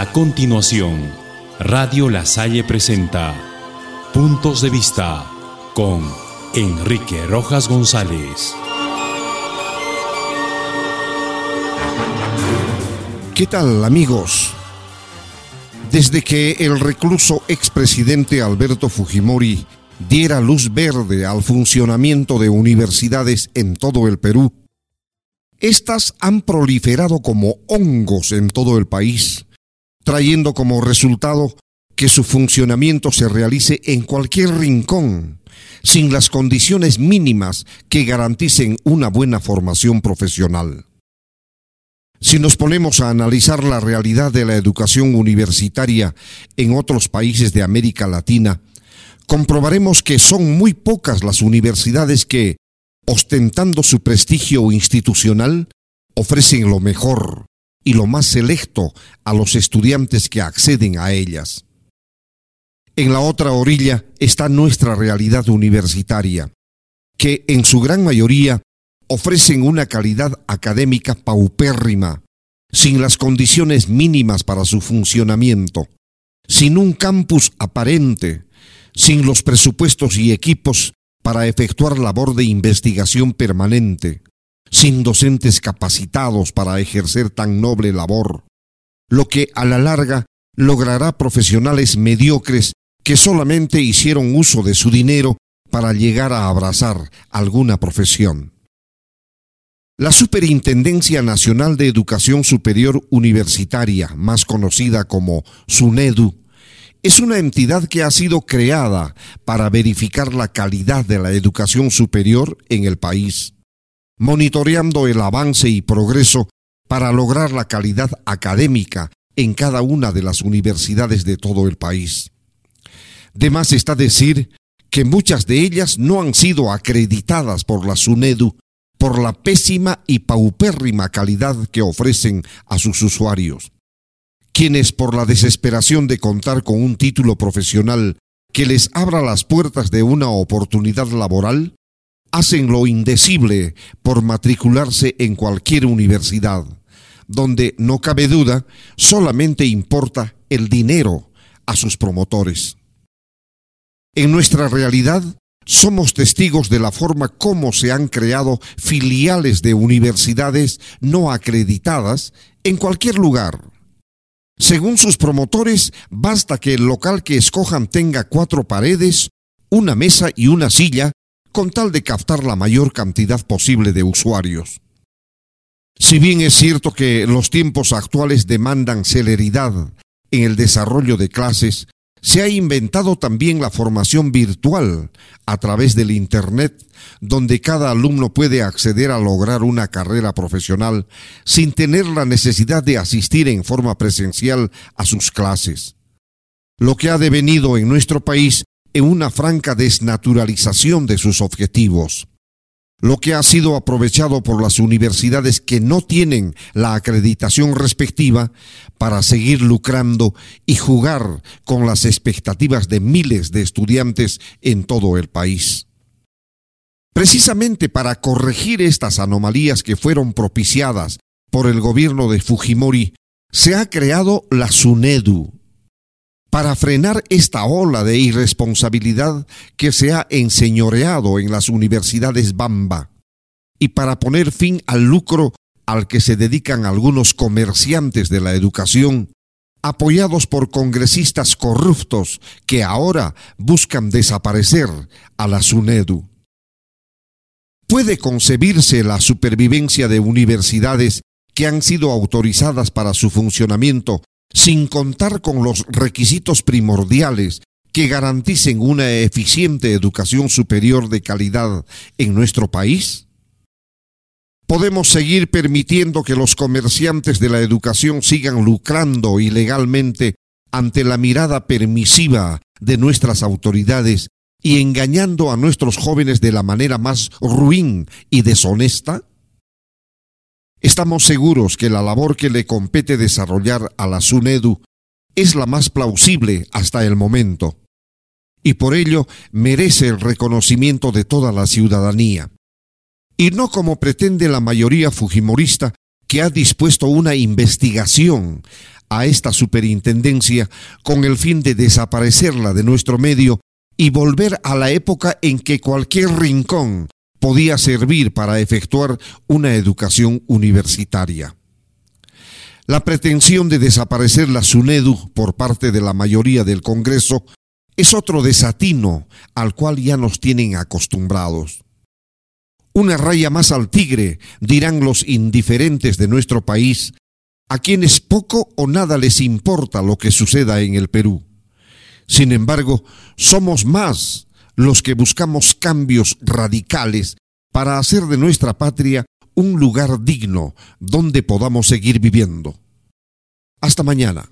A continuación, Radio La Salle presenta Puntos de Vista con Enrique Rojas González. ¿Qué tal amigos? Desde que el recluso expresidente Alberto Fujimori diera luz verde al funcionamiento de universidades en todo el Perú, estas han proliferado como hongos en todo el país, trayendo como resultado que su funcionamiento se realice en cualquier rincón, sin las condiciones mínimas que garanticen una buena formación profesional. Si nos ponemos a analizar la realidad de la educación universitaria en otros países de América Latina, comprobaremos que son muy pocas las universidades que, ostentando su prestigio institucional, ofrecen lo mejor y lo más selecto a los estudiantes que acceden a ellas. En la otra orilla está nuestra realidad universitaria, que en su gran mayoría ofrecen una calidad académica paupérrima, sin las condiciones mínimas para su funcionamiento, sin un campus aparente, sin los presupuestos y equipos para efectuar labor de investigación permanente, sin docentes capacitados para ejercer tan noble labor, lo que a la larga logrará profesionales mediocres que solamente hicieron uso de su dinero para llegar a abrazar alguna profesión. La Superintendencia Nacional de Educación Superior Universitaria, más conocida como SUNEDU, es una entidad que ha sido creada para verificar la calidad de la educación superior en el país, monitoreando el avance y progreso para lograr la calidad académica en cada una de las universidades de todo el país. De más está decir que muchas de ellas no han sido acreditadas por la SUNEDU por la pésima y paupérrima calidad que ofrecen a sus usuarios, quienes por la desesperación de contar con un título profesional que les abra las puertas de una oportunidad laboral, hacen lo indecible por matricularse en cualquier universidad, donde no cabe duda, solamente importa el dinero a sus promotores. En nuestra realidad, somos testigos de la forma como se han creado filiales de universidades no acreditadas en cualquier lugar. Según sus promotores, basta que el local que escojan tenga cuatro paredes, una mesa y una silla, con tal de captar la mayor cantidad posible de usuarios. Si bien es cierto que los tiempos actuales demandan celeridad en el desarrollo de clases, se ha inventado también la formación virtual a través del Internet, donde cada alumno puede acceder a lograr una carrera profesional sin tener la necesidad de asistir en forma presencial a sus clases. Lo que ha devenido en nuestro país en una franca desnaturalización de sus objetivos lo que ha sido aprovechado por las universidades que no tienen la acreditación respectiva para seguir lucrando y jugar con las expectativas de miles de estudiantes en todo el país. Precisamente para corregir estas anomalías que fueron propiciadas por el gobierno de Fujimori, se ha creado la SUNEDU, para frenar esta ola de irresponsabilidad que se ha enseñoreado en las universidades Bamba y para poner fin al lucro al que se dedican algunos comerciantes de la educación, apoyados por congresistas corruptos que ahora buscan desaparecer a la SUNEDU. ¿Puede concebirse la supervivencia de universidades que han sido autorizadas para su funcionamiento sin contar con los requisitos primordiales que garanticen una eficiente educación superior de calidad en nuestro país? ¿Podemos seguir permitiendo que los comerciantes de la educación sigan lucrando ilegalmente ante la mirada permisiva de nuestras autoridades y engañando a nuestros jóvenes de la manera más ruin y deshonesta? Estamos seguros que la labor que le compete desarrollar a la SUNEDU es la más plausible hasta el momento, y por ello merece el reconocimiento de toda la ciudadanía, y no como pretende la mayoría fujimorista que ha dispuesto una investigación a esta superintendencia con el fin de desaparecerla de nuestro medio y volver a la época en que cualquier rincón podía servir para efectuar una educación universitaria. La pretensión de desaparecer la SUNEDU por parte de la mayoría del Congreso es otro desatino al cual ya nos tienen acostumbrados. Una raya más al tigre, dirán los indiferentes de nuestro país, a quienes poco o nada les importa lo que suceda en el Perú. Sin embargo, somos más los que buscamos cambios radicales para hacer de nuestra patria un lugar digno donde podamos seguir viviendo. Hasta mañana.